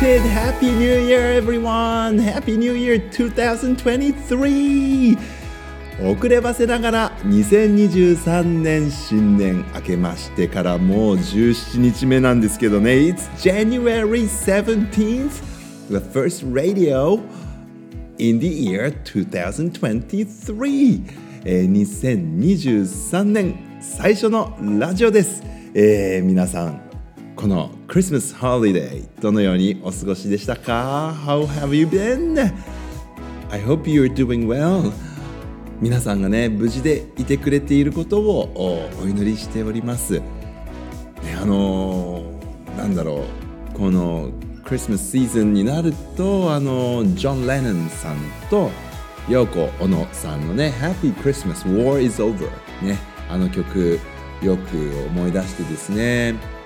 Belated Happy New Year everyone! Happy New Year 2023! 遅ればせながら2023年新年明けましてからもう17日目なんですけどね It's January 17th The first radio in the year 2023、えー、2023年最初のラジオです、えー、皆さんこのクリスマスホリデーどのようにお過ごしでしたか？How have you been? I hope you're doing well. 皆さんがね無事でいてくれていることをお祈りしております、ね、あのー、なんだろう。このクリスマスシーズンになるとあのジョン・レノンさんとヨーコ・オノさんのね「Happy Christmas War is Over」ねあの曲よく思い出してですね。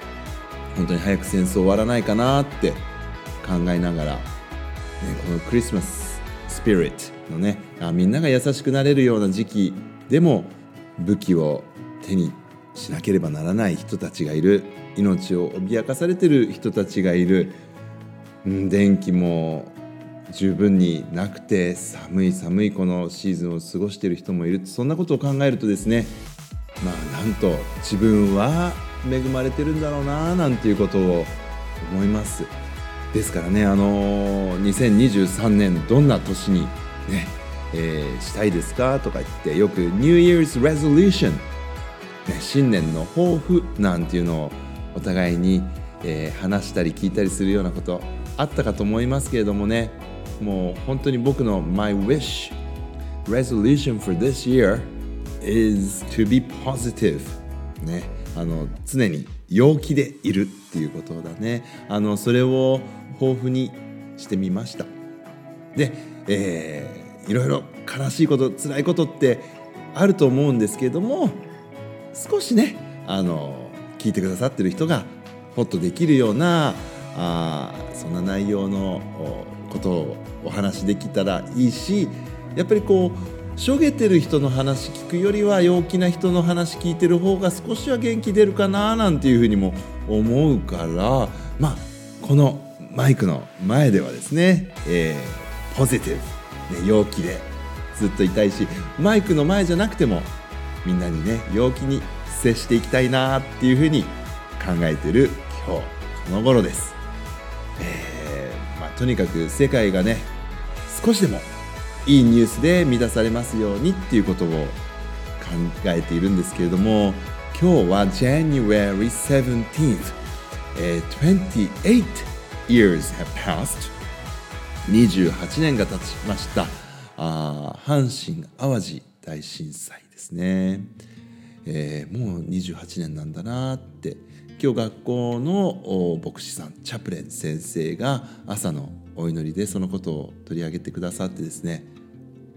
本当に早く戦争終わらないかなって考えながら、ね、このクリスマススピリットのねあみんなが優しくなれるような時期でも武器を手にしなければならない人たちがいる。命を脅かされてる人たちがいる。電気も十分になくて寒い寒いこのシーズンを過ごしている人もいる。そんなことを考えるとですねまあなんと自分は恵まれてるんだろうななんていうことを思います。ですからねあの2023年どんな年にね、えー、したいですかとか言ってよく New Year's Resolution、ね、新年の抱負なんていうのをお互いに、えー、話したり聞いたりするようなことあったかと思いますけれどもねもう本当に僕の My wish resolution for this year is to be positive ね。あの常に陽気でいるっていうことだね。あのそれを豊富にしてみました。で、えー、いろいろ悲しいこと辛いことってあると思うんですけれども少しねあの聞いてくださってる人がホッとできるようなあそんな内容のことをお話しできたらいいしやっぱりこうしょげてる人の話聞くよりは陽気な人の話聞いてる方が少しは元気出るかななんていうふうにも思うからまあこのマイクの前ではですね、えー、ポジティブ、ね、陽気でずっといたいしマイクの前じゃなくてもみんなにね陽気に接していきたいなっていうふうに考えてる今日この頃です。えー、まあ、とにかく世界がね少しでもいいニュースで満たされますようにっていうことを考えているんですけれども今日は January 17th、えー、28 years have passed 28年が経ちましたあ阪神・淡路大震災ですね、えー、もう28年なんだなって今日学校の牧師さんチャプレン先生が朝のお祈りでそのことを取り上げてくださってですね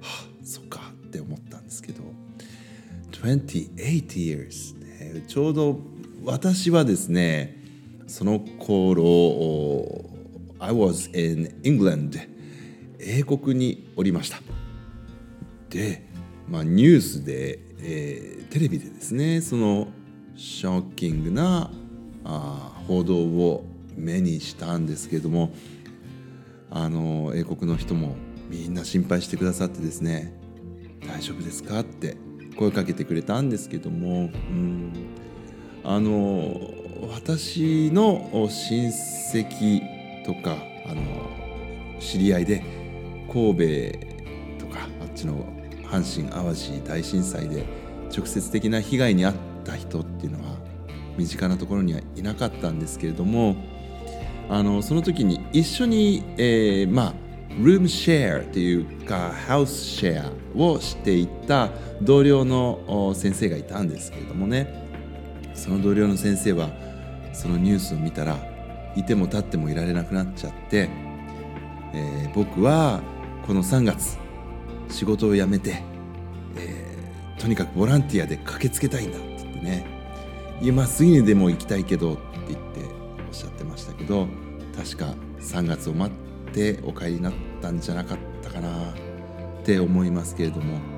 はあそっかって思ったんですけど28 years、ね、ちょうど私はですねその頃 I was in England 英国におりました。で、まあ、ニュースで、えー、テレビでですねそのショッキングなあ報道を目にしたんですけれどもあの英国の人もみんな心配してくださってですね「大丈夫ですか?」って声かけてくれたんですけどもうんあの私の親戚とかあの知り合いで神戸とかあっちの阪神・淡路大震災で直接的な被害に遭った人っていうのは身近なところにはいなかったんですけれどもあのその時に一緒に、えー、まあルームシェアというかハウスシェアをしていた同僚の先生がいたんですけれどもね。その同僚の先生はそのニュースを見たらいても立ってもいられなくなっちゃって、えー、僕はこの3月仕事を辞めて、えー、とにかくボランティアで駆けつけたいんだって言ってね。今すぐにでも行きたいけどって言ってっしゃってましたけど確か3月を待ってお帰りになったんじゃなかったかなって思いますけれども。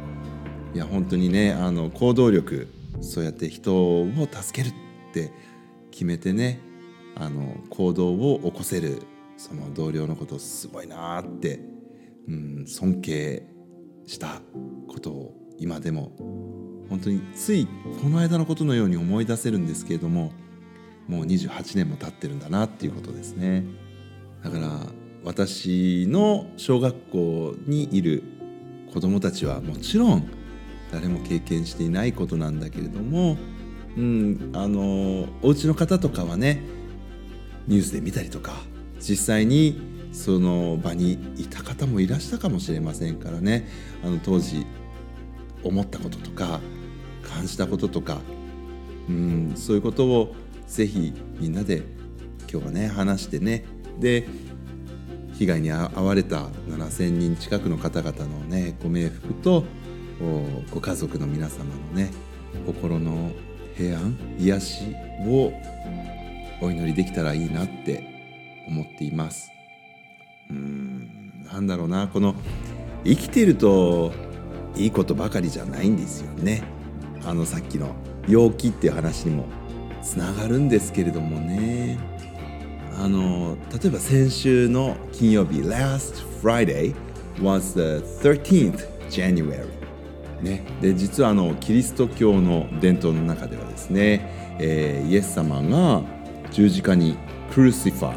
いや本当にねあの行動力そうやって人を助けるって決めてねあの行動を起こせるその同僚のことすごいなって、うん、尊敬したことを今でも本当についこの間のことのように思い出せるんですけれどももう28年も経ってるんだなっていうことですね。だから私の小学校にいる子どもたちはもちろん誰も経験していないことなんだけれども、うん、あのお家の方とかはねニュースで見たりとか実際にその場にいた方もいらしたかもしれませんからね。あの当時思ったこととか感じたこととか、うん、そういうことをぜひみんなで今日はね話してね。で被害に遭われた7,000人近くの方々のねご冥福とご家族の皆様のね心の平安癒しをお祈りできたらいいなって思っています。うんなんだろうな。この生きてるといいことばかりじゃないんですよね。あのさっきの陽気っていう話にもつながるんですけれどもね。あの例えば先週の金曜日 Last Friday was the 13th January ね、で実はあのキリスト教の伝統の中ではですね、えー、イエス様が十字架に crucify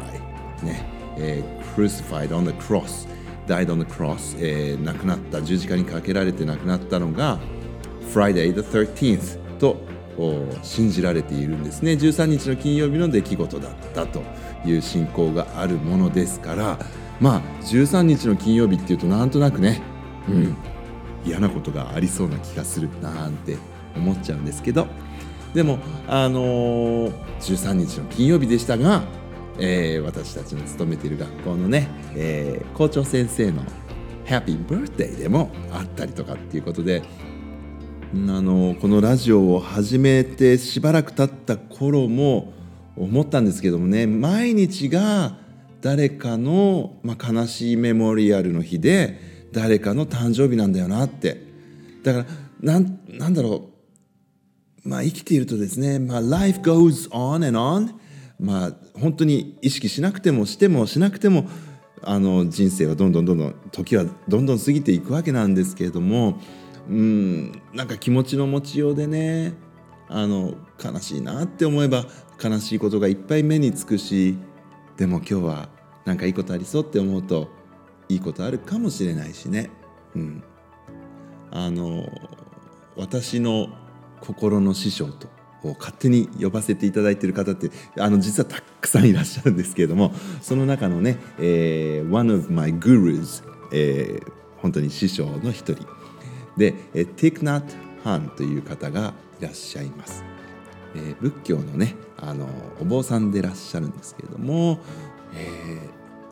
ね、えー、crucified on the cross died on the cross、えー、亡くなった十字架にかけられて亡くなったのが Friday the 13th と信じられているんですね。13日の金曜日の出来事だったという信仰があるものですから。まあ13日の金曜日っていうとなんとなくね、うん、嫌なことがありそうな気がするなんて思っちゃうんですけど。でもあのー、13日の金曜日でしたが、えー、私たちの勤めている学校のね、えー、校長先生のハッピーバースデーでもあったりとかっていうことであのこのラジオを始めてしばらく経った頃も思ったんですけどもね毎日が誰かの、まあ、悲しいメモリアルの日で誰かの誕生日なんだよなって。だからなんなんだろう。まあ生きているとですね、まあ、life goes on and on まあ本当に意識しなくてもしてもしなくてもあの人生はどんどんどんどん時はどんどん過ぎていくわけなんですけれどもうんなんか気持ちの持ちようでねあの悲しいなって思えば悲しいことがいっぱい目につくしでも今日はなんかいいことありそうって思うといいことあるかもしれないしね。うん、あの私の心の師匠と勝手に呼ばせていただいている方ってあの実はたくさんいらっしゃるんですけれどもその中のね、えー、One of my gurus、えー、本当に師匠の一人で、えティクナット・ハンという方がいらっしゃいます。えー、仏教のねあのお坊さんでいらっしゃるんですけれども、えー、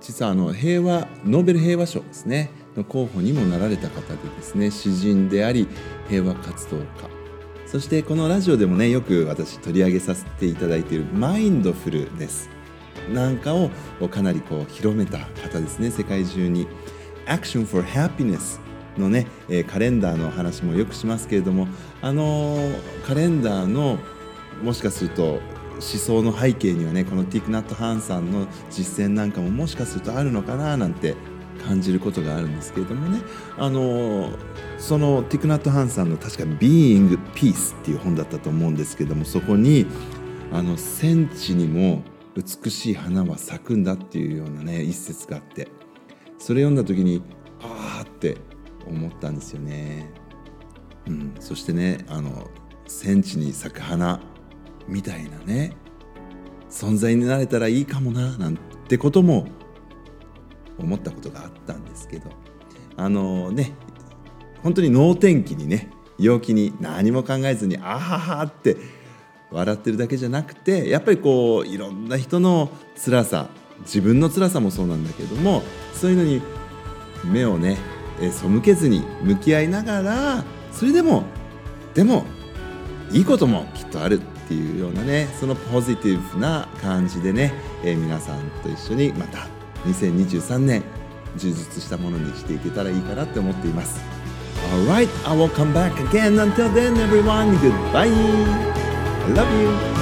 実はあの平和ノーベル平和賞ですねの候補にもなられた方でですね詩人であり平和活動家。そしてこのラジオでもねよく私取り上げさせていただいているマインドフルです。なんかをかなりこう広めた方ですね世界中に。Action for Happiness のね、えカレンダーの話もよくしますけれどもあのカレンダーのもしかすると思想の背景にはねこのティクナット・ハンさんの実践なんかももしかするとあるのかななんて感じることがあるんですけれどもね。あのそのティクナット・ハンさんの確か「Being Peace」っていう本だったと思うんですけどもそこにあの戦地にも美しい花は咲くんだっていうようなね一節があってそれ読んだ時にああって思ったんですよね。うん、そしてねあの戦地に咲く花みたいなね存在になれたらいいかもななんてことも思ったことがあったんですけどあのね本当に能天気にね陽気に何も考えずにあははって笑ってるだけじゃなくてやっぱりこういろんな人の辛さ自分の辛さもそうなんだけどもそういうのに目をねえ背けずに向き合いながらそれでもでもいいこともきっとあるっていうようなねそのポジティブな感じでね、えー、皆さんと一緒にまた2023年充実したものにしていけたらいいかなって思っています Alright, I will come back again. Until then, everyone, goodbye. I love you.